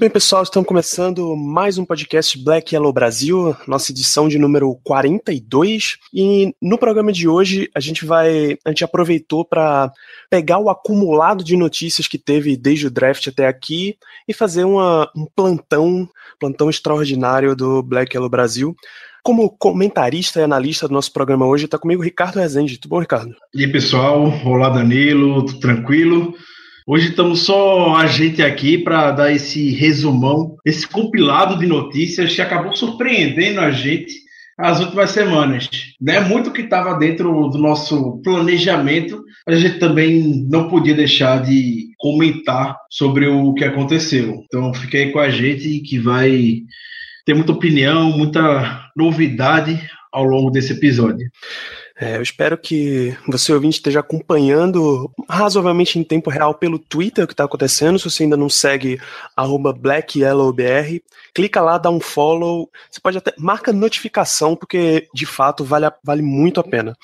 Muito bem, pessoal, estamos começando mais um podcast Black Yellow Brasil, nossa edição de número 42. E no programa de hoje a gente vai, a gente aproveitou para pegar o acumulado de notícias que teve desde o draft até aqui e fazer uma, um plantão, plantão extraordinário do Black Yellow Brasil. Como comentarista e analista do nosso programa hoje, está comigo Ricardo Rezende. Tudo bom, Ricardo? E aí, pessoal, olá Danilo, tudo tranquilo? Hoje estamos só a gente aqui para dar esse resumão, esse compilado de notícias que acabou surpreendendo a gente as últimas semanas. Né? Muito que estava dentro do nosso planejamento, a gente também não podia deixar de comentar sobre o que aconteceu. Então fique aí com a gente que vai ter muita opinião, muita novidade ao longo desse episódio. É, eu espero que você ouvinte esteja acompanhando razoavelmente em tempo real pelo Twitter o que está acontecendo. Se você ainda não segue BlackYellowBR, clica lá, dá um follow. Você pode até marca notificação porque de fato vale, vale muito a pena.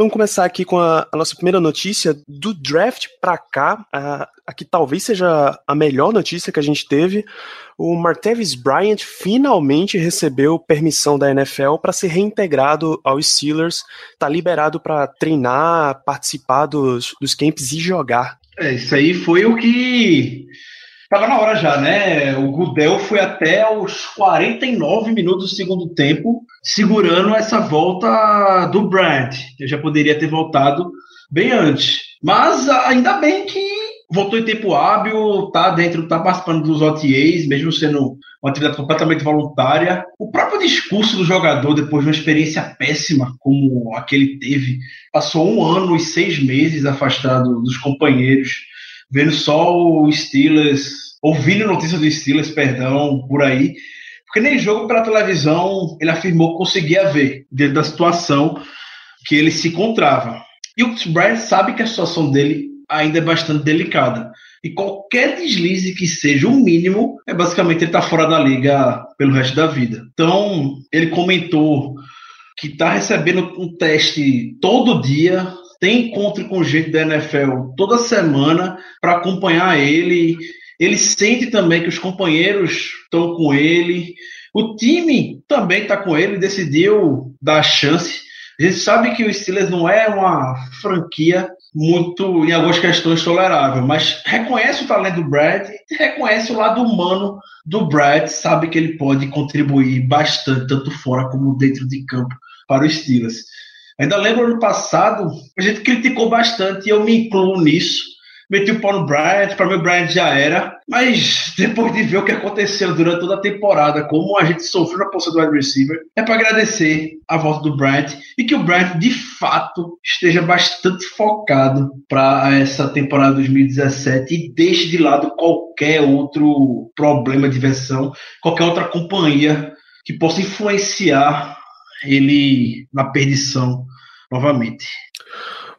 Vamos começar aqui com a, a nossa primeira notícia do draft para cá. A, a que talvez seja a melhor notícia que a gente teve. O Martavis Bryant finalmente recebeu permissão da NFL para ser reintegrado aos Steelers. Está liberado para treinar, participar dos, dos camps e jogar. É, isso aí foi o que Tava na hora já, né? O Gudel foi até os 49 minutos do segundo tempo, segurando essa volta do Brand. Eu já poderia ter voltado bem antes. Mas ainda bem que voltou em tempo hábil, tá dentro, tá participando dos OTAs, mesmo sendo uma atividade completamente voluntária. O próprio discurso do jogador, depois de uma experiência péssima como a que ele teve, passou um ano e seis meses afastado dos companheiros vendo só o Steelers, ouvindo notícias do Steelers, perdão, por aí, porque nem jogo pela televisão ele afirmou que conseguia ver dentro da situação que ele se encontrava. E o Brad sabe que a situação dele ainda é bastante delicada. E qualquer deslize que seja o mínimo, é basicamente ele estar tá fora da liga pelo resto da vida. Então, ele comentou que está recebendo um teste todo dia, tem encontro com gente da NFL toda semana para acompanhar ele. Ele sente também que os companheiros estão com ele. O time também está com ele, decidiu dar chance. A gente sabe que o Steelers não é uma franquia muito, em algumas questões, tolerável, mas reconhece o talento do Brad, reconhece o lado humano do Brad, sabe que ele pode contribuir bastante, tanto fora como dentro de campo, para os Steelers. Ainda lembro ano passado, a gente criticou bastante e eu me incluo nisso. Meti o pau no Bryant, para mim o Bryant já era, mas depois de ver o que aconteceu durante toda a temporada, como a gente sofreu na posição do wide receiver, é para agradecer a volta do Bryant e que o Bryant de fato esteja bastante focado para essa temporada 2017 e deixe de lado qualquer outro problema de versão, qualquer outra companhia que possa influenciar ele na perdição novamente.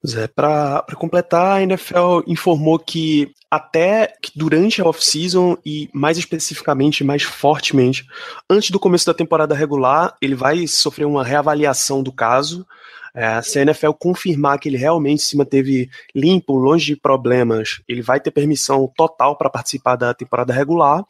Zé, para completar, a NFL informou que até que durante a off-season e mais especificamente, mais fortemente, antes do começo da temporada regular, ele vai sofrer uma reavaliação do caso. É, se a NFL confirmar que ele realmente se manteve limpo, longe de problemas, ele vai ter permissão total para participar da temporada regular.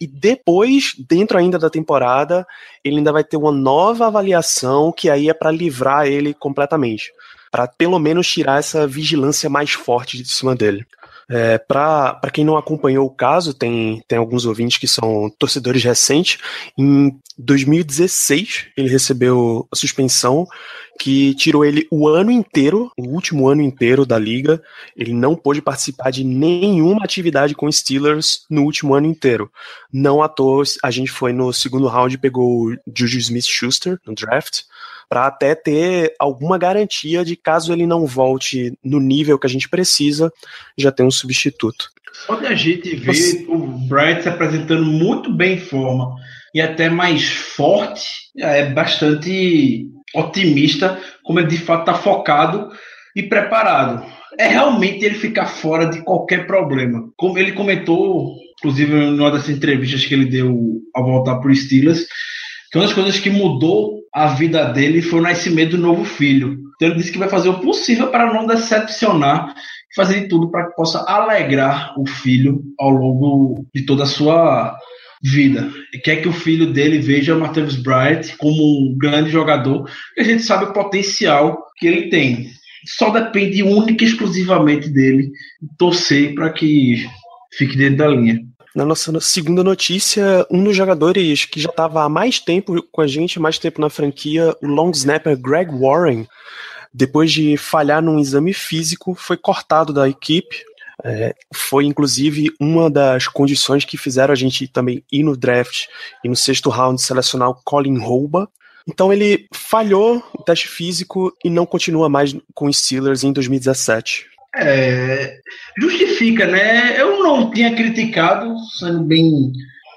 E depois, dentro ainda da temporada, ele ainda vai ter uma nova avaliação que aí é para livrar ele completamente para pelo menos tirar essa vigilância mais forte de cima dele. É, para quem não acompanhou o caso, tem, tem alguns ouvintes que são torcedores recentes. Em 2016, ele recebeu a suspensão que tirou ele o ano inteiro, o último ano inteiro da liga. Ele não pôde participar de nenhuma atividade com Steelers no último ano inteiro. Não à toa, a gente foi no segundo round e pegou o Juju Smith-Schuster no draft para até ter alguma garantia de caso ele não volte no nível que a gente precisa, já tem um substituto. Quando a gente vê Você... o Bright se apresentando muito bem em forma e até mais forte, é bastante otimista, como ele de fato está focado e preparado. É realmente ele ficar fora de qualquer problema. Como ele comentou, inclusive em uma das entrevistas que ele deu ao voltar para o Steelers, que uma das coisas que mudou a vida dele foi o nascimento do novo filho. Então ele disse que vai fazer o possível para não decepcionar fazer de tudo para que possa alegrar o filho ao longo de toda a sua vida. E quer que o filho dele veja Martavis Bryant como um grande jogador, e a gente sabe o potencial que ele tem. Só depende única e exclusivamente dele torcer para que fique dentro da linha. Na nossa segunda notícia, um dos jogadores que já estava há mais tempo com a gente, mais tempo na franquia, o long snapper Greg Warren, depois de falhar num exame físico, foi cortado da equipe é, foi inclusive uma das condições que fizeram a gente também ir no draft e no sexto round selecionar o Colin Rouba. Então ele falhou o teste físico e não continua mais com os Steelers em 2017. É, justifica, né? Eu não tinha criticado, sendo bem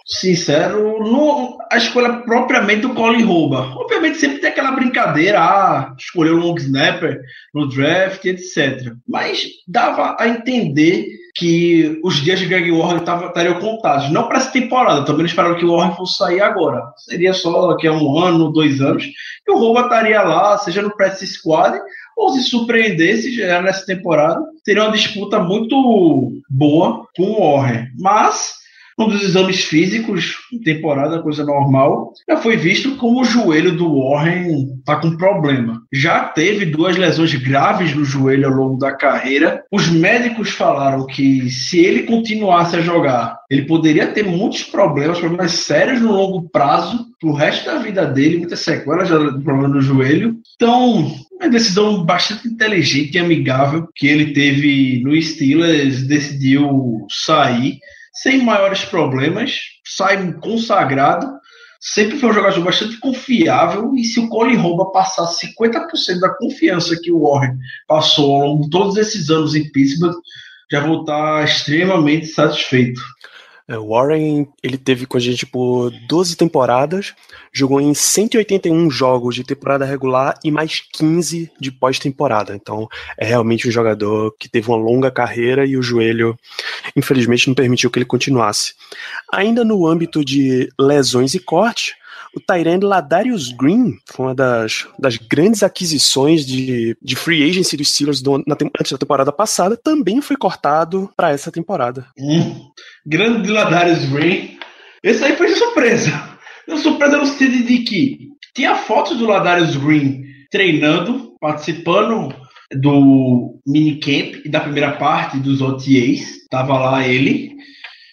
sincero, no, a escolha propriamente do Colin Rouba. Obviamente sempre tem aquela brincadeira, ah, escolher o long snapper no draft, etc. Mas dava a entender que os dias de Greg Warren estariam contados. Não para essa temporada, também não esperaram que o Warren fosse sair agora. Seria só daqui a um ano, dois anos, e o Rouba estaria lá, seja no press squad, ou se surpreendesse já nessa temporada, teria uma disputa muito boa com o Warren. Mas um dos exames físicos, temporada, coisa normal, já foi visto como o joelho do Warren está com problema. Já teve duas lesões graves no joelho ao longo da carreira. Os médicos falaram que se ele continuasse a jogar, ele poderia ter muitos problemas, problemas sérios no longo prazo, pro resto da vida dele, muitas sequelas de problema no joelho. Então, uma decisão bastante inteligente e amigável que ele teve no Steelers, decidiu sair sem maiores problemas, sai consagrado. Sempre foi um jogador bastante confiável. E se o Colin Rouba passar 50% da confiança que o Warren passou ao longo de todos esses anos em Pittsburgh, já vou estar extremamente satisfeito. É, Warren, ele teve com a gente por 12 temporadas, jogou em 181 jogos de temporada regular e mais 15 de pós-temporada. Então, é realmente um jogador que teve uma longa carreira e o joelho, infelizmente, não permitiu que ele continuasse. Ainda no âmbito de lesões e corte, o Tyrande Ladarius Green foi uma das, das grandes aquisições de, de free agency dos Steelers do, na, antes da temporada passada, também foi cortado para essa temporada. Hum, grande Ladarius Green. Esse aí foi surpresa. Uma surpresa no sentido de que tinha fotos do Ladarius Green treinando, participando do minicamp e da primeira parte dos OTAs. Tava lá ele.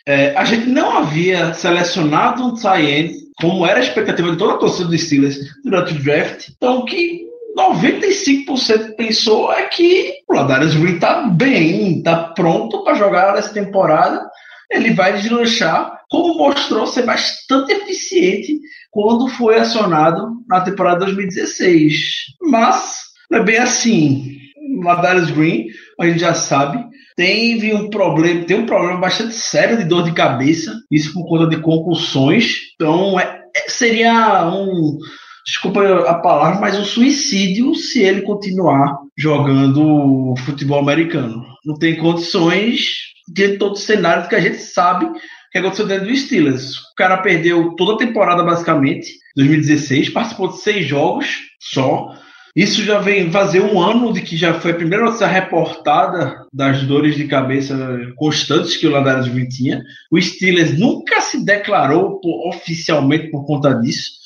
É, a gente não havia selecionado um tie como era a expectativa de toda a torcida dos Steelers durante o draft. Então, que 95% pensou é que o Ladarius Green está bem, está pronto para jogar essa temporada. Ele vai deslanchar, como mostrou ser bastante eficiente quando foi acionado na temporada 2016. Mas não é bem assim. O Ladarius Green, a gente já sabe, teve um problema, tem um problema bastante sério de dor de cabeça, isso por conta de concussões. Então, é, é, seria um, desculpa a palavra, mas um suicídio se ele continuar jogando futebol americano. Não tem condições de todo o cenário que a gente sabe que aconteceu dentro do Steelers. O cara perdeu toda a temporada, basicamente, 2016, participou de seis jogos só isso já vem fazer um ano de que já foi a primeira notícia reportada das dores de cabeça constantes que o Green tinha. O Steelers nunca se declarou por, oficialmente por conta disso.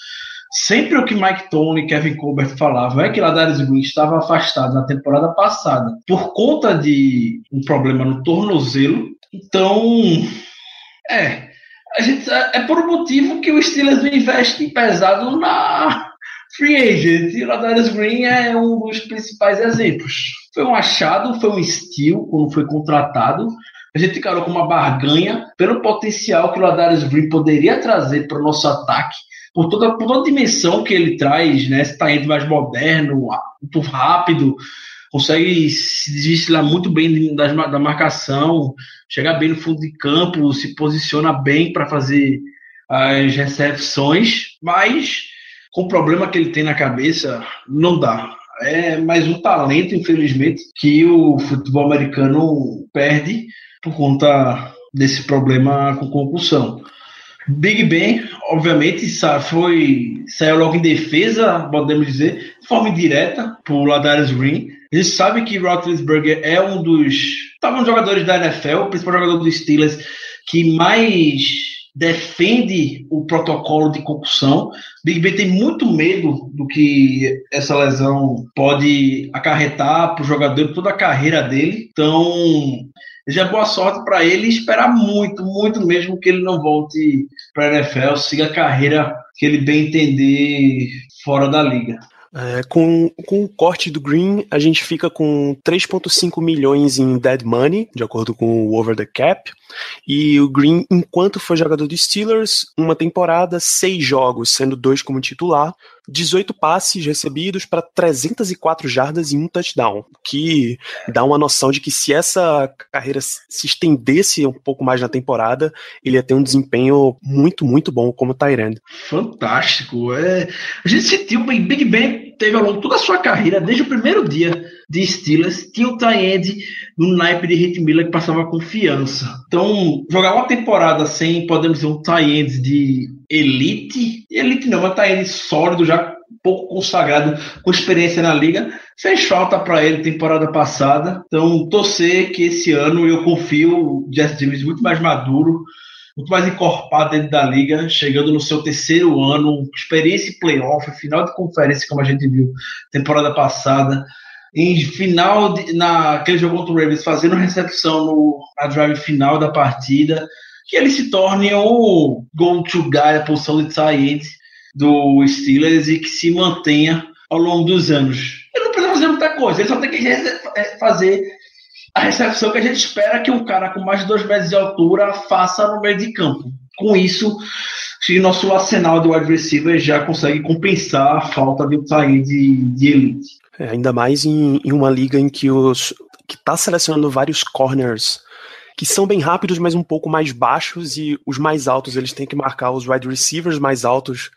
Sempre o que Mike Tony e Kevin Colbert falavam é que Ladarius Green estava afastado na temporada passada por conta de um problema no tornozelo. Então, é, a gente, é por um motivo que o Steelers não investe pesado na Free agent, e Ladarius Green é um dos principais exemplos. Foi um achado, foi um steal quando foi contratado. A gente encarou como uma barganha pelo potencial que o Ladarius Green poderia trazer para o nosso ataque, por toda, por toda a dimensão que ele traz, né? Esse talento mais moderno, muito rápido, consegue se desvencilhar muito bem da, da marcação, chegar bem no fundo de campo, se posiciona bem para fazer as recepções, mas com o problema que ele tem na cabeça, não dá. É mais um talento, infelizmente, que o futebol americano perde por conta desse problema com concussão. Big Ben, obviamente, foi saiu logo em defesa, podemos dizer, de forma indireta, por Ladarius Green. A gente sabe que Roethlisberger é um dos tá, um jogadores da NFL, o principal jogador dos Steelers, que mais defende o protocolo de concussão. Big Ben tem muito medo do que essa lesão pode acarretar para o jogador toda a carreira dele. Então, já boa sorte para ele esperar muito, muito mesmo que ele não volte para a NFL, siga a carreira que ele bem entender fora da liga. É, com, com o corte do Green, a gente fica com 3,5 milhões em dead money, de acordo com o over the cap. E o Green, enquanto foi jogador dos Steelers, uma temporada, seis jogos, sendo dois como titular, 18 passes recebidos para 304 jardas e um touchdown, que dá uma noção de que se essa carreira se estendesse um pouco mais na temporada, ele ia ter um desempenho muito, muito bom como Tyrande. Fantástico. É, a gente sentiu, o Big Ben teve ao longo toda a sua carreira, desde o primeiro dia de Steelers, tinha o Tyrande no naipe de Hit Miller que passava confiança. Então, jogar uma temporada sem, podemos dizer, um Tyrande de elite, elite não, mas Tyrande sólido, já pouco consagrado, com experiência na liga, fez falta para ele temporada passada. Então, torcer que esse ano eu confio o Jesse James muito mais maduro, muito mais encorpado dentro da liga, chegando no seu terceiro ano, experiência em playoff, final de conferência, como a gente viu temporada passada em final, de, naquele jogo contra o Ravens, fazendo recepção no, na drive final da partida, que ele se torne o go-to guy, a posição de tight do Steelers e que se mantenha ao longo dos anos. Ele não precisa fazer muita coisa, ele só tem que é, fazer a recepção que a gente espera que um cara com mais de dois metros de altura faça no meio de campo. Com isso, se nosso arsenal de wide receiver já consegue compensar a falta de um tight de, de elite. É, ainda mais em, em, uma liga em que os que está selecionando vários corners que são bem rápidos, mas um pouco mais baixos e os mais altos eles têm que marcar os wide receivers mais altos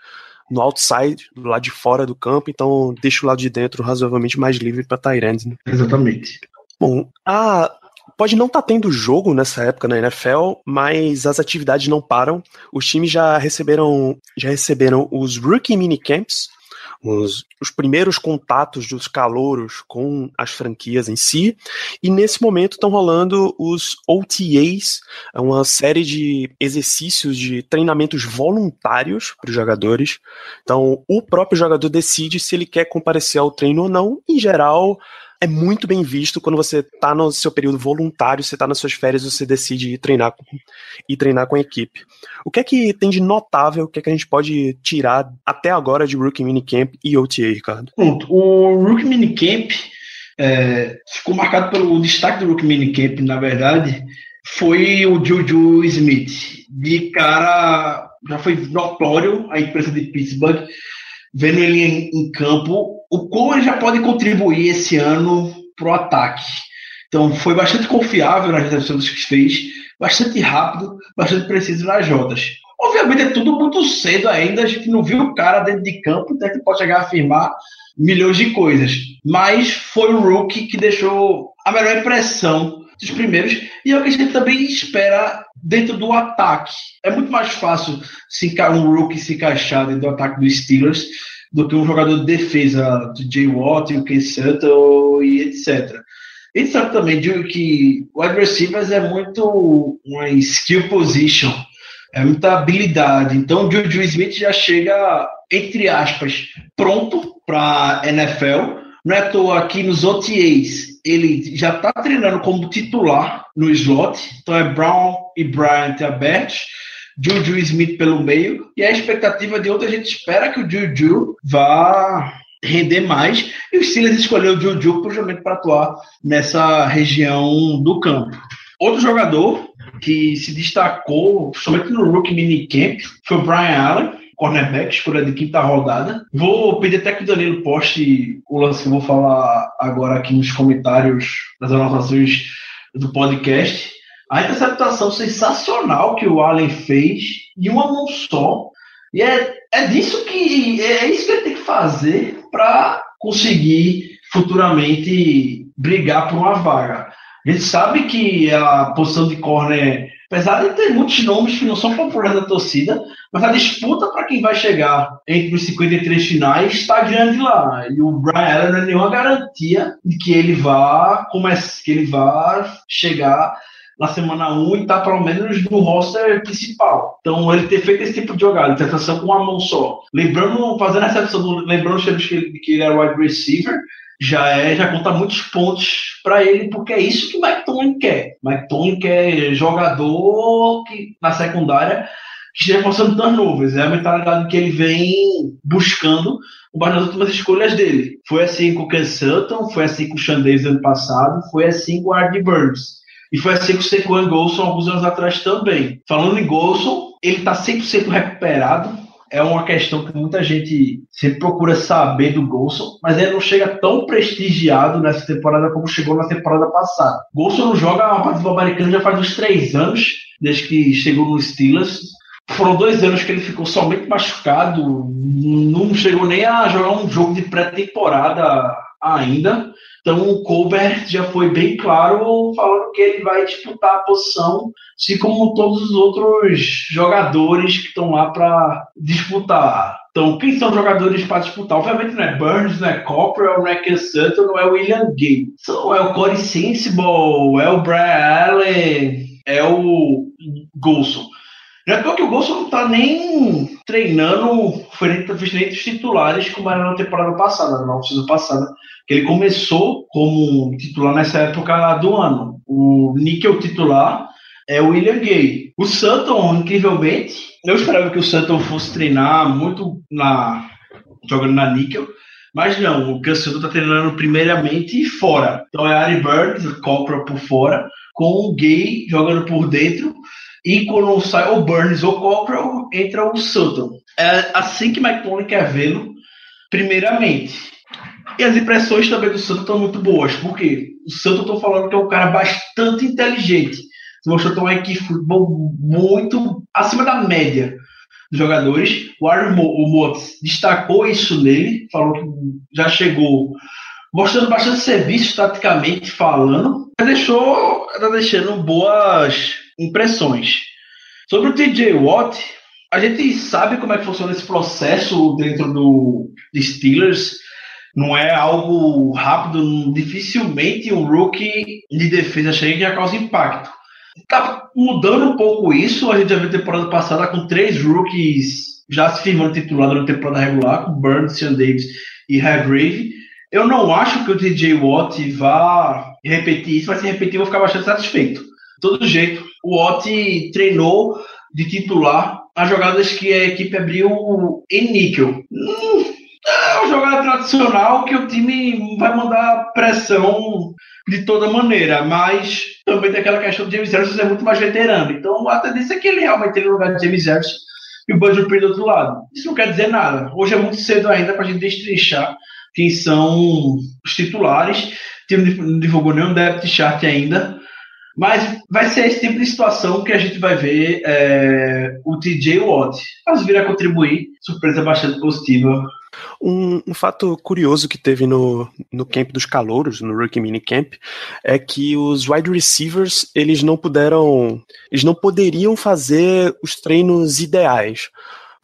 no outside, do lado de fora do campo, então deixa o lado de dentro razoavelmente mais livre para Tyrande. Né? Exatamente. Bom, a pode não estar tá tendo jogo nessa época na NFL, mas as atividades não param. Os times já receberam já receberam os rookie minicamps, os, os primeiros contatos dos calouros com as franquias em si, e nesse momento estão rolando os OTAs, é uma série de exercícios de treinamentos voluntários para os jogadores. Então, o próprio jogador decide se ele quer comparecer ao treino ou não. Em geral, é muito bem visto quando você está no seu período voluntário, você está nas suas férias, você decide ir treinar, com, ir treinar com a equipe. O que é que tem de notável, o que é que a gente pode tirar até agora de Rookie Minicamp e OTA, Ricardo? O Rookie Minicamp é, ficou marcado pelo destaque do Rookie Minicamp, na verdade, foi o Juju Smith. De cara, já foi notório a empresa de Pittsburgh vendo ele em, em campo, o como ele já pode contribuir esse ano para o ataque. Então, foi bastante confiável nas recepções que fez, bastante rápido, bastante preciso nas jotas. Obviamente, é tudo muito cedo ainda, a gente não viu o cara dentro de campo, então a gente pode chegar a afirmar milhões de coisas. Mas foi o rookie que deixou a melhor impressão dos primeiros, e é o que a gente também espera dentro do ataque. É muito mais fácil se um rookie se encaixar dentro do ataque dos Steelers do que um jogador de defesa do Jay Watt, o Ken Sutton e etc. A sabe também de que o receivers é muito uma skill position, é muita habilidade. Então o Juju Smith já chega, entre aspas, pronto para NFL. Não é à toa aqui nos OTAs ele já está treinando como titular no slot, então é Brown e Bryant abertos, Juju Smith pelo meio, e a expectativa de outra, gente espera que o Juju vá render mais, e o Steelers escolheu o Juju justamente para atuar nessa região do campo. Outro jogador que se destacou, somente no Rookie Minicamp, foi o Brian Allen, cornerback, escolha de quinta rodada. Vou pedir até que o Danilo poste o lance que eu vou falar agora aqui nos comentários das anotações do podcast. A interceptação sensacional que o Allen fez em uma mão só. E é, é disso que é isso que ele tem que fazer para conseguir futuramente brigar por uma vaga. A gente sabe que a posição de corner, apesar de ter muitos nomes que não são populares da torcida, mas a disputa para quem vai chegar entre os 53 finais está grande lá. E o Brian Allen não é nenhuma garantia de que ele vá, que ele vá chegar na semana 1 e estar tá pelo menos no roster principal. Então, ele ter feito esse tipo de jogada, interceptação com uma mão só. Lembrando, fazendo a recepção, lembrando que, que ele era wide receiver, já é, já conta muitos pontos para ele, porque é isso que Mike Tomlin quer. Mike Tomlin quer jogador que na secundária que esteja forçando turnovers. É a mentalidade que ele vem buscando com nas últimas escolhas dele. Foi assim com o Ken Sutton, foi assim com o Davis ano passado, foi assim com o Artie Burns. E foi assim com o Sequan Golson alguns anos atrás também. Falando em Golson, ele está 100% recuperado é uma questão que muita gente sempre procura saber do Golson, mas ele não chega tão prestigiado nessa temporada como chegou na temporada passada. Golson não joga a partida americana já faz uns três anos, desde que chegou no Steelers. Foram dois anos que ele ficou somente machucado, não chegou nem a jogar um jogo de pré-temporada ainda. Então o Colbert já foi bem claro falando que ele vai disputar a posição, assim como todos os outros jogadores que estão lá para disputar. Então, quem são jogadores para disputar? Obviamente não é Burns, não é Copper, não é Ken Sutton, não é William Gay. Então, é o Corey Sensible, é o Brian Allen, é o Golson. Já é que o Golson não está nem treinando frente a os titulares como era na temporada passada, na oficina passada que ele começou como titular nessa época do ano. O níquel titular é o William Gay. O Sutton, incrivelmente, eu esperava que o Sutton fosse treinar muito na jogando na níquel, mas não, o Sutton está treinando primeiramente fora. Então é Ari Bird, compra por fora, com o Gay jogando por dentro, e quando sai o Burns ou Cockrell, entra o Sutton. É assim que Mike Tomlin quer vê-lo, primeiramente. E as impressões também do Santos estão muito boas, porque o Santos estou falando que é um cara bastante inteligente. Se mostrou ter uma equipe de futebol muito acima da média dos jogadores. O Aaron Motes destacou isso nele, falou que já chegou mostrando bastante serviço taticamente falando, mas deixou, está deixando boas impressões. Sobre o TJ Watt, a gente sabe como é que funciona esse processo dentro do Steelers não é algo rápido, dificilmente um rookie de defesa chega e causa impacto. Tá mudando um pouco isso, a gente já viu temporada passada com três rookies já se firmando titular durante a temporada regular, com Burns, Sean Davis e Hargrave. Eu não acho que o DJ Watt vá repetir isso, mas se repetir eu vou ficar bastante satisfeito. De todo jeito, o Watt treinou de titular as jogadas que a equipe abriu em níquel. Tradicional que o time vai mandar pressão de toda maneira, mas também tem aquela questão de James Harrison é muito mais veterano. Então a tendência é que ele realmente no lugar de James Harrison e o Bud Dupree do outro lado. Isso não quer dizer nada. Hoje é muito cedo ainda para a gente destrinchar quem são os titulares. O time não divulgou nenhum depth chart ainda. Mas vai ser esse tipo de situação que a gente vai ver é, o TJ Watt. Mas vir a contribuir, surpresa bastante positiva um, um, fato curioso que teve no, no camp dos calouros, no Rookie Mini Camp, é que os wide receivers, eles não puderam, eles não poderiam fazer os treinos ideais.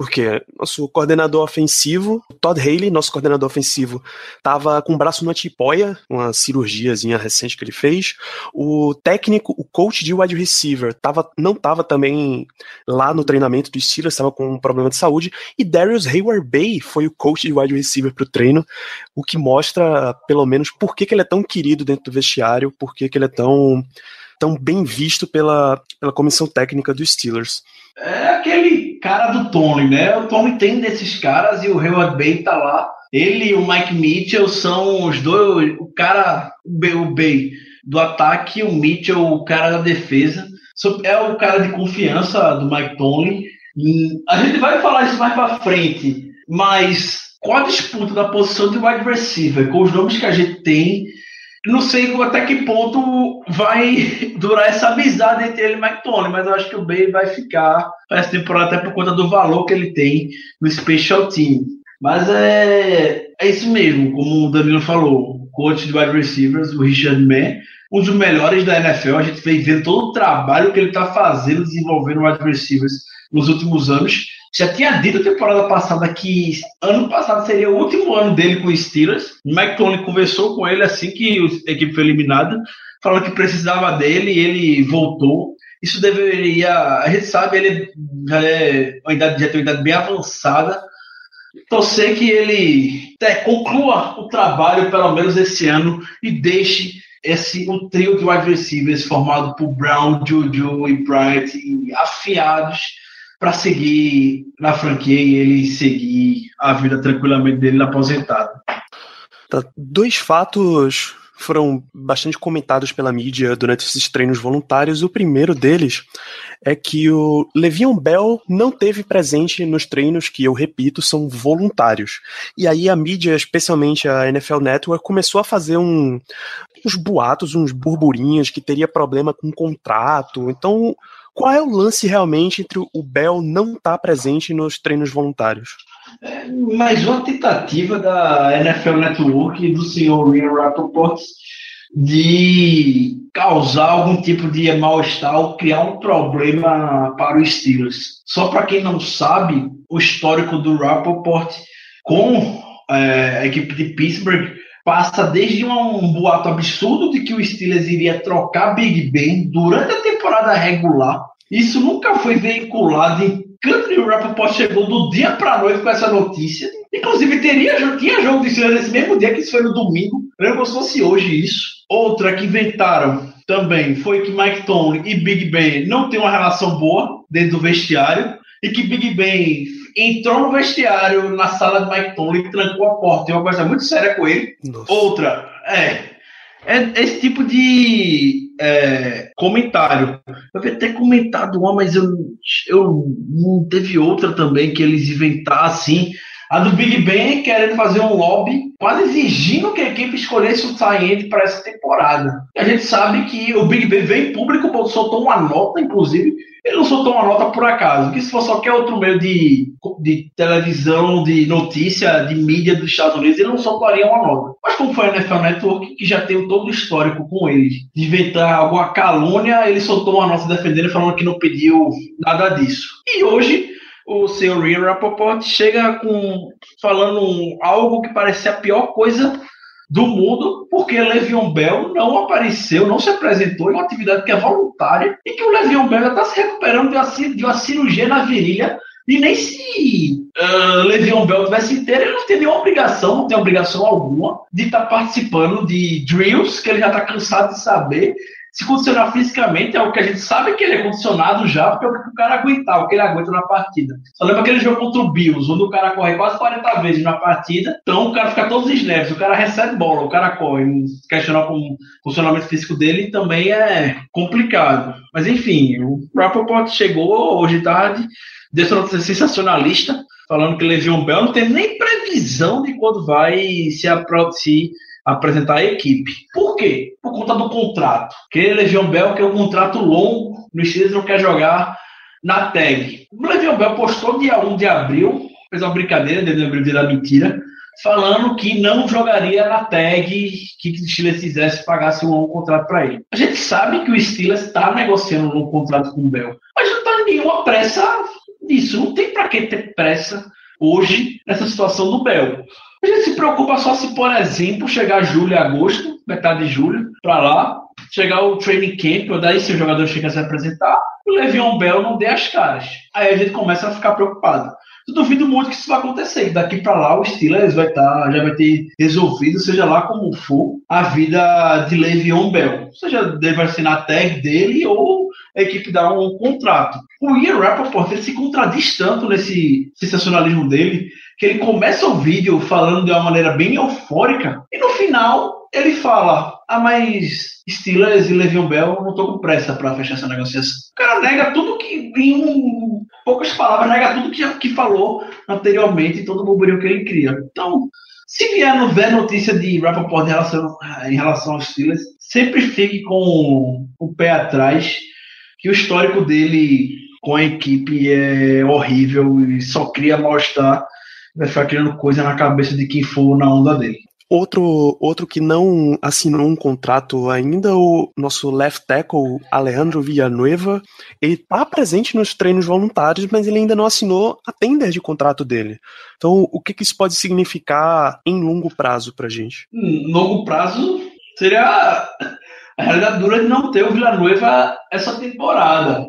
Porque nosso coordenador ofensivo, Todd Haley, nosso coordenador ofensivo, estava com o braço numa tipóia, uma cirurgiazinha recente que ele fez. O técnico, o coach de wide receiver, tava, não estava também lá no treinamento do Steelers, estava com um problema de saúde. E Darius Hayward Bay foi o coach de wide receiver para o treino, o que mostra, pelo menos, por que, que ele é tão querido dentro do vestiário, por que, que ele é tão tão bem visto pela, pela comissão técnica dos Steelers. É aquele cara do Tony, né? O Tony tem desses caras e o Hayward Bay tá lá. Ele e o Mike Mitchell são os dois, o cara, o Bay do ataque, o Mitchell, o cara da defesa. É o cara de confiança do Mike Tony. Hum, a gente vai falar isso mais para frente, mas com a disputa da posição de wide receiver, com os nomes que a gente tem, não sei até que ponto vai durar essa amizade entre ele e Mike Tony, mas eu acho que o Bay vai ficar para essa temporada até por conta do valor que ele tem no Special Team. Mas é, é isso mesmo, como o Danilo falou, coach de wide receivers, o Richard Mann, um dos melhores da NFL. A gente vem vendo todo o trabalho que ele está fazendo, desenvolvendo wide receivers nos últimos anos. Já tinha dito temporada passada que ano passado seria o último ano dele com os Steelers. Mike Tony conversou com ele assim que a equipe foi eliminada, falando que precisava dele e ele voltou. Isso deveria. A gente sabe, ele já, é uma idade, já tem uma idade bem avançada. Torcer que ele é, conclua o trabalho, pelo menos esse ano, e deixe esse um trio de wide receivers formado por Brown, Juju e Bryant afiados para seguir na franquia e ele seguir a vida tranquilamente dele aposentado. Tá. Dois fatos foram bastante comentados pela mídia durante esses treinos voluntários. O primeiro deles é que o Le'Veon Bell não teve presente nos treinos que, eu repito, são voluntários. E aí a mídia, especialmente a NFL Network, começou a fazer um, uns boatos, uns burburinhos que teria problema com o contrato. Então, qual é o lance realmente entre o Bell não estar tá presente nos treinos voluntários? É, mais uma tentativa da NFL Network e do senhor Ian Rappaport de causar algum tipo de mal-estar ou criar um problema para os Steelers. Só para quem não sabe, o histórico do Rappaport com é, a equipe de Pittsburgh passa desde um, boato absurdo de que o Steelers iria trocar Big Ben durante a temporada regular. Isso nunca foi veiculado em canto o Rappaport chegou do dia para noite com essa notícia. Inclusive, teria, tinha jogo de Steelers nesse mesmo dia, que isso foi no domingo. Lembra como se fosse hoje isso. Outra que inventaram também foi que Mike Tony e Big Ben não têm uma relação boa dentro do vestiário e que Big Ben entrou no vestiário na sala de Mike Tomlin e trancou a porta. Tem uma coisa muito séria com ele. Nossa. Outra, é. É esse tipo de é, comentário. Eu ter comentado uma, mas eu, eu não teve outra também que eles inventaram assim. A do Big Ben querendo fazer um lobby, quase exigindo que a equipe escolhesse o tie para essa temporada. E a gente sabe que o Big Ben veio em público, soltou uma nota, inclusive, ele não soltou uma nota por acaso, que se fosse qualquer outro meio de, de televisão, de notícia, de mídia dos Estados Unidos, ele não soltaria uma nota. Mas como foi a NFL Network, que já tem todo o histórico com eles, de inventar alguma calúnia, ele soltou uma nota defendendo, falando que não pediu nada disso. E hoje, o senhor Ryan Rappaport chega com falando algo que parecia a pior coisa do mundo, porque Le'Veon Bell não apareceu, não se apresentou em uma atividade que é voluntária e que o Le'Veon Bell está se recuperando de uma, de uma, cirurgia na virilha e nem se uh, Le'Veon Bell tivesse inteiro, ele não tem nenhuma obrigação, não tem obrigação alguma de estar tá participando de drills que ele já está cansado de saber se condicionar fisicamente é o que a gente sabe que ele é condicionado já, porque é o que o cara aguentar, o que ele aguenta na partida. Só lembra aquele jogo contra o Bills, onde o cara corre quase 40 vezes na partida, então o cara fica todos os snaps, o cara recebe bola, o cara corre. Questionar com o funcionamento físico dele também é complicado. Mas enfim, o Rappaport chegou hoje tarde, deu essa notícia sensacionalista, falando que Le'Veon Bell não tem nem previsão de quando vai se, se apresentar a equipe. Por quê? Por conta do contrato. Que Legião Bell quer um contrato longo, no Steelers não quer jogar na tag. O Legião Bell postou dia 1 de abril, fez uma brincadeira, de abril da mentira, falando que não jogaria na tag que o Steelers fizesse pagasse um contrato para ele. A gente sabe que o Steelers está negociando um contrato com o Bell, mas não está nenhuma pressa nisso. Não tem para que ter pressa hoje nessa situação do Bell. A gente se preocupa só se, por exemplo, chegar julho e agosto, metade de julho, para lá, chegar o training camp, daí se o jogador chega a se apresentar, o Le'Veon Bell não dê as caras. Aí a gente começa a ficar preocupado. Eu duvido muito que isso vai acontecer. Daqui para lá o Steelers vai estar, tá, já vai ter resolvido, seja lá como for, a vida de Le'Veon Bell. Seja vai assinar a tag dele ou a equipe dá um contrato. O Ian Rappaport ele se contradiz tanto nesse sensacionalismo dele que ele começa o vídeo falando de uma maneira bem eufórica e no final ele fala: Ah, mas Steelers e Le'Veon Bell não tô com pressa para fechar essa negociação. O cara nega tudo que, em poucas palavras, nega tudo que, que falou anteriormente e todo o burburinho que ele cria. Então, se vier no ver notícia de Rappaport em relação, em relação aos Steelers, sempre fique com o pé atrás, que o histórico dele com a equipe é horrível e só cria mal-estar, vai ficar criando coisa na cabeça de quem for na onda dele. Outro, outro que não assinou um contrato ainda, o nosso left tackle Alejandro Villanueva, ele está presente nos treinos voluntários, mas ele ainda não assinou a tender de contrato dele. Então, o que, que isso pode significar em longo prazo para a gente? Em longo prazo seria a realidade dura de não ter o Villanueva essa temporada.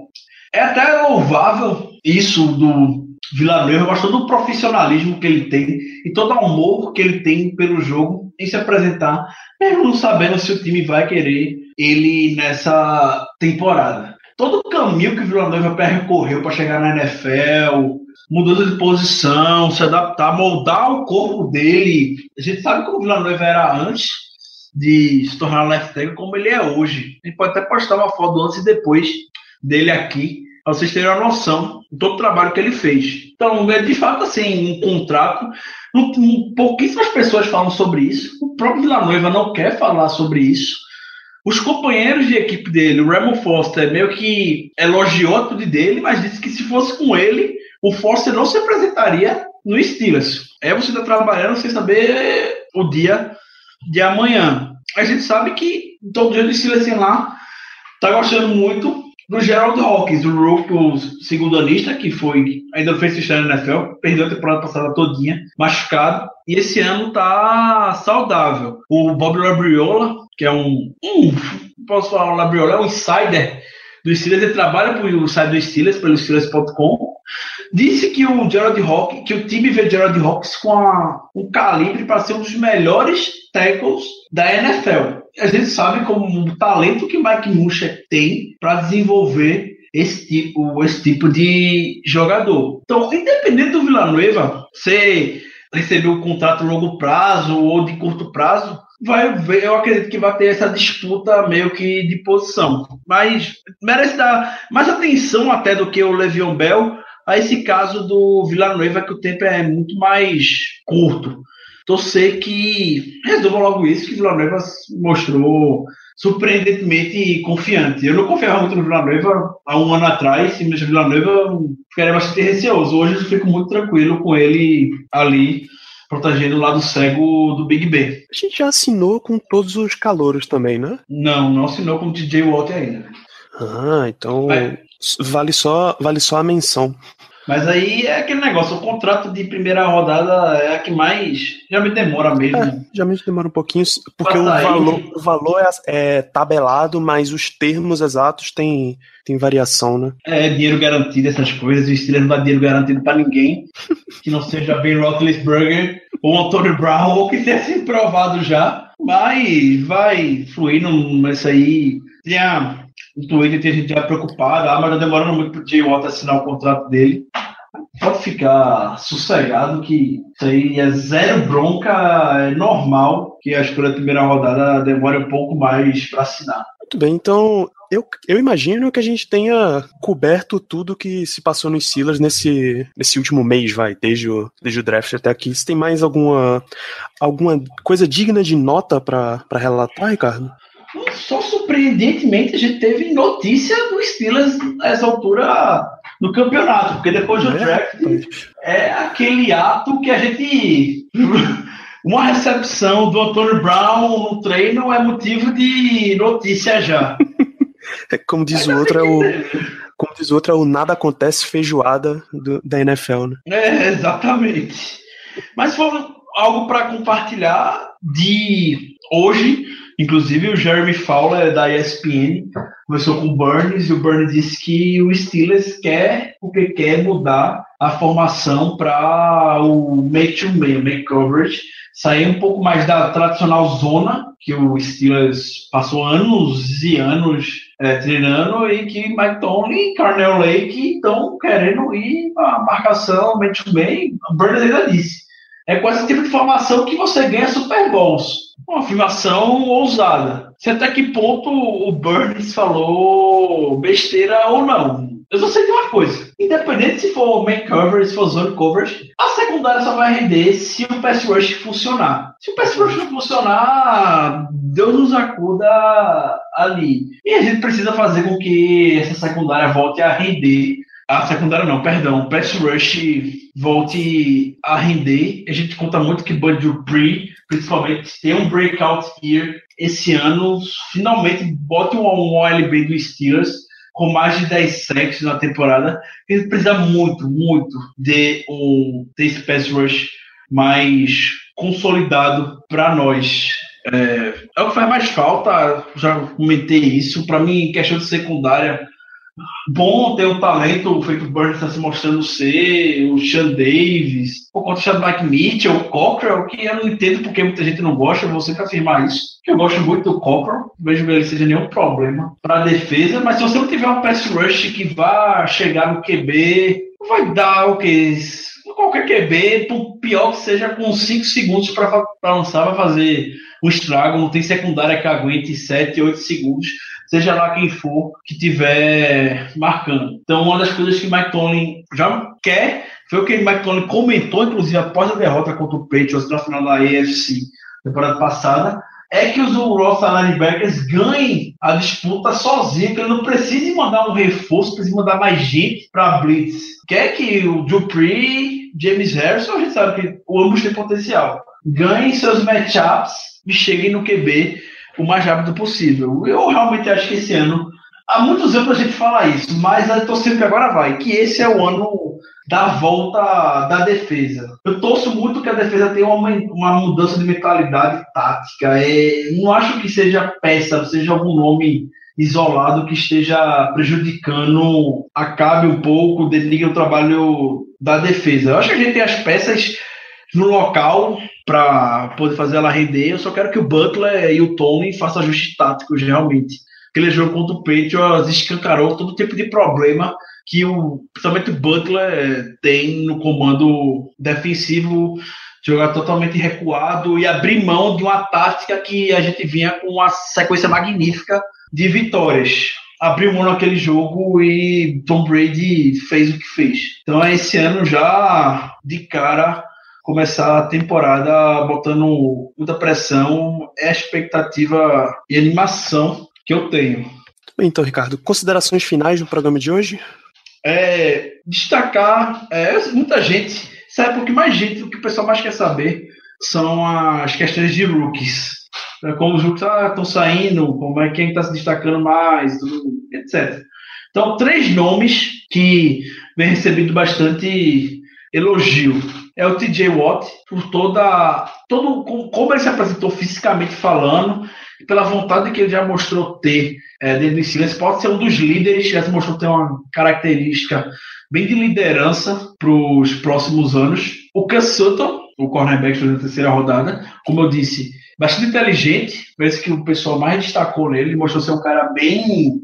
É até louvável isso do Villanueva, eu gosto do profissionalismo que ele tem e todo o amor que ele tem pelo jogo em se apresentar, mesmo não sabendo se o time vai querer ele nessa temporada. Todo o caminho que o Villanueva percorreu para chegar na NFL, mudança de posição, se adaptar, moldar o corpo dele. A gente sabe como o Villanueva era antes de se tornar left tackle, como ele é hoje. A gente pode até postar uma foto antes e depois dele aqui para vocês terem uma noção de todo o trabalho que ele fez. Então, é de fato assim, um contrato. pouquíssimas pessoas falam sobre isso. O próprio Villanueva não quer falar sobre isso. Os companheiros de equipe dele, o Ramon Foster, meio que elogiou a tudo dele, mas disse que se fosse com ele, o Foster não se apresentaria no Steelers. É você está trabalhando sem saber o dia de amanhã. A gente sabe que todo dia do Steelers lá tá gostando muito do Gerald Hawkins, o o segundo anista, que foi ainda fez estreia na NFL, perdeu a temporada passada todinha, machucado, e esse ano tá saudável. O Bob Labriola, que é um, um posso falar, o Labriola é um insider do Steelers, ele trabalha para o site do Steelers, pelo Steelers.com, disse que o Gerald Hawkins, que o time vê Gerald Hawkins com a, um calibre para ser um dos melhores tackles da NFL. A gente sabe como o talento que Mike Musher tem para desenvolver esse tipo, esse tipo de jogador. Então, independente do Villanueva, você recebeu um contrato longo prazo ou de curto prazo, vai ver, eu acredito que vai ter essa disputa meio que de posição. Mas merece dar mais atenção até do que o Le'Veon Bell a esse caso do Villanueva, que o tempo é muito mais curto. Torcer que resolva logo isso, que o Villanueva mostrou surpreendentemente confiante. Eu não confiava muito no Villanueva há um ano atrás, se mexer Villanueva, ficaria bastante receoso. Hoje eu fico muito tranquilo com ele ali protegendo o lado cego do Big Ben. A gente já assinou com todos os calouros também, né? Não, não assinou com o DJ Walter ainda. Ah, então Mas... vale só, vale só a menção. Mas aí é aquele negócio, contrato de primeira rodada é a que mais geralmente demora mesmo. É, geralmente demora um pouquinho, porque o valor, o valor é, é, tabelado, mas os termos exatos têm, têm variação, né? É, dinheiro garantido, essas coisas, o Steelers não dá dinheiro garantido para ninguém, que não seja Ben Roethlisberger ou Antônio Brown, ou que tenha sido provado já, mas vai fluir nessa aí. Tinha no Twitter tem gente já preocupada, ah, mas tá demorando muito pro Jay Watt assinar o contrato dele. Pode ficar sossegado que isso aí é zero bronca, é normal que a escolha da primeira rodada demore um pouco mais para assinar. Muito bem, então eu, eu imagino que a gente tenha coberto tudo que se passou nos Steelers nesse, nesse último mês, vai, desde o, desde o draft até aqui. Se tem mais alguma, alguma coisa digna de nota para relatar, Ricardo? Só surpreendentemente a gente teve notícia do Steelers nessa altura no campeonato, porque depois do é, draft é aquele ato que a gente. Uma recepção do Antônio Brown no treino é motivo de notícia já. é como diz o outro, é o. Como diz o outro, é o nada acontece feijoada do, da NFL, né? É, exatamente. Mas foi algo para compartilhar de hoje Inclusive o Jeremy Fowler da ESPN conversou com o Burns e o Burns disse que o Steelers quer porque quer mudar a formação para o make to make, coverage, sair um pouco mais da tradicional zona que o Steelers passou anos e anos é, treinando e que Mike Tomlin e Carnell Lake estão querendo ir a marcação, mente. O Burns ainda disse. É com esse tipo de formação que você ganha Super Bowls. Uma afirmação ousada. Se até que ponto o Burns falou besteira ou não. Eu só sei de uma coisa. Independente se for main coverage, se for zone coverage, a secundária só vai render se o pass rush funcionar. Se o pass rush não funcionar, Deus nos acuda ali. E a gente precisa fazer com que essa secundária volte a render. A secundária não, perdão. Pass rush volte a render. A gente conta muito que Bud Dupree, principalmente, tem um breakout year esse ano. Finalmente, bote um OLB do Steelers com mais de 10 sacks na temporada. Ele precisa muito, muito de um desse pass rush mais consolidado para nós. É, é, o que faz mais falta, já comentei isso. Para mim, questão de secundária, bom ter o talento, o feito Burns está se mostrando ser, o Sean Davis, o contra do Mike Mitchell, o Cockrell, que eu não entendo porque muita gente não gosta, eu vou sempre afirmar isso. Eu gosto muito do Cockrell, vejo que ele seja nenhum problema para a defesa, mas se você não tiver um pass rush que vá chegar no QB, vai dar o que? Qualquer QB, por pior que seja, com 5 segundos para lançar, vai fazer um estrago. Não tem secundária que aguente 7, 8 segundos seja lá quem for que tiver marcando. Então, uma das coisas que Mike Tomlin já quer foi o que Mike Tomlin comentou, inclusive após a derrota contra o Patriots na final da AFC temporada passada, é que os Ross linebackers ganhem a disputa sozinho, que ele não precise mandar um reforço, precisa mandar mais gente para blitz. Quer que o Dupree, James Harrison, a gente sabe que ambos têm potencial. Ganhem seus matchups e cheguem no QB o mais rápido possível. Eu realmente acho que esse ano, há muitos anos a gente fala isso, mas eu torcendo que agora vai, que esse é o ano da volta da defesa. Eu torço muito que a defesa tenha uma, uma mudança de mentalidade tática. É, não acho que seja peça, seja algum nome isolado que esteja prejudicando, acabe um pouco, denigre o trabalho da defesa. Eu acho que a gente tem as peças no local para poder fazer ela render. Eu só quero que o Butler e o Tony façam ajustes táticos realmente. Aquele jogo contra o Patriots escancarou todo tipo de problema que o, principalmente o Butler tem no comando defensivo, jogar totalmente recuado e abrir mão de uma tática que a gente vinha com uma sequência magnífica de vitórias. Abriu mão naquele jogo e Tom Brady fez o que fez. Então esse ano já de cara começar a temporada botando muita pressão, é a expectativa e animação que eu tenho. Então, Ricardo, considerações finais do programa de hoje? É, destacar, é, muita gente, sabe porque mais gente, o que o pessoal mais quer saber são as questões de rookies. É, como os rookies estão ah, saindo, como é quem está se destacando mais, etc. Então, três nomes que vem recebendo bastante elogio é o TJ Watt, por toda. Todo, como ele se apresentou fisicamente falando, e pela vontade que ele já mostrou ter é, dentro do silêncio, pode ser um dos líderes, já se mostrou ter uma característica bem de liderança para os próximos anos. O Cass Sutton, o cornerback da terceira rodada, como eu disse, bastante inteligente, parece que o pessoal mais destacou nele, mostrou ser um cara bem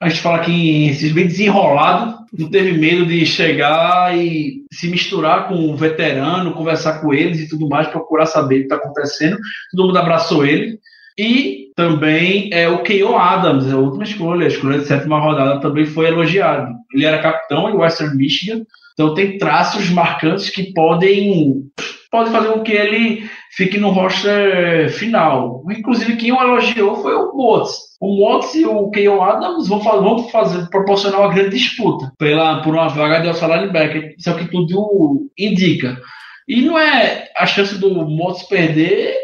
a gente fala que bem desenrolado, não teve medo de chegar e se misturar com o veterano, conversar com eles e tudo mais, procurar saber o que está acontecendo. Todo mundo abraçou ele. E também é o Keon Adams, é a última escolha, a escolha de sétima rodada também foi elogiado. Ele era capitão em Western Michigan, então tem traços marcantes que podem, podem fazer com que ele fique no roster final. Inclusive, quem o elogiou foi o Motes o Watts e o Keon Adams vão, fazer, vão fazer, proporcionar uma grande disputa pela, por uma vaga de outside linebacker. Isso é o que tudo indica. E não é a chance do Watts perder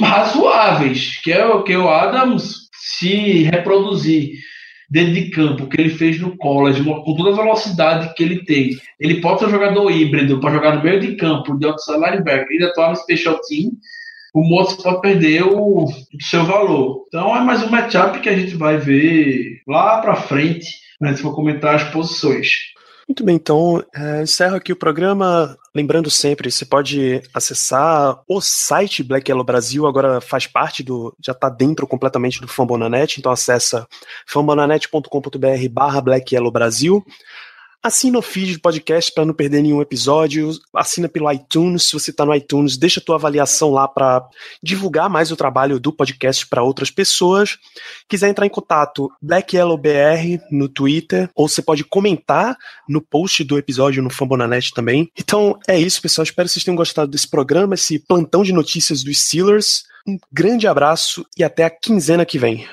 razoáveis, que é o que o Adams se reproduzir dentro de campo que ele fez no college, com toda a velocidade que ele tem. Ele pode ser um jogador híbrido para jogar no meio de campo, de outside linebacker, ele atuar no special team o Motos pode perder o, seu valor. Então é mais um matchup que a gente vai ver lá para frente, né, se for comentar as posições. Muito bem, então é, encerro aqui o programa. Lembrando sempre, você pode acessar o site Black Yellow Brasil, agora faz parte do. já está dentro completamente do Fambonanet, então acessa fambonanet.com.br barra Black Yellow Brasil. Assina o feed do podcast para não perder nenhum episódio. Assina pelo iTunes, se você está no iTunes, deixa a tua avaliação lá para divulgar mais o trabalho do podcast para outras pessoas. Quiser entrar em contato, Black Yellow BR no Twitter, ou você pode comentar no post do episódio no Fambonanet também. Então é isso, pessoal. Espero que vocês tenham gostado desse programa, esse plantão de notícias dos Steelers. Um grande abraço e até a quinzena que vem.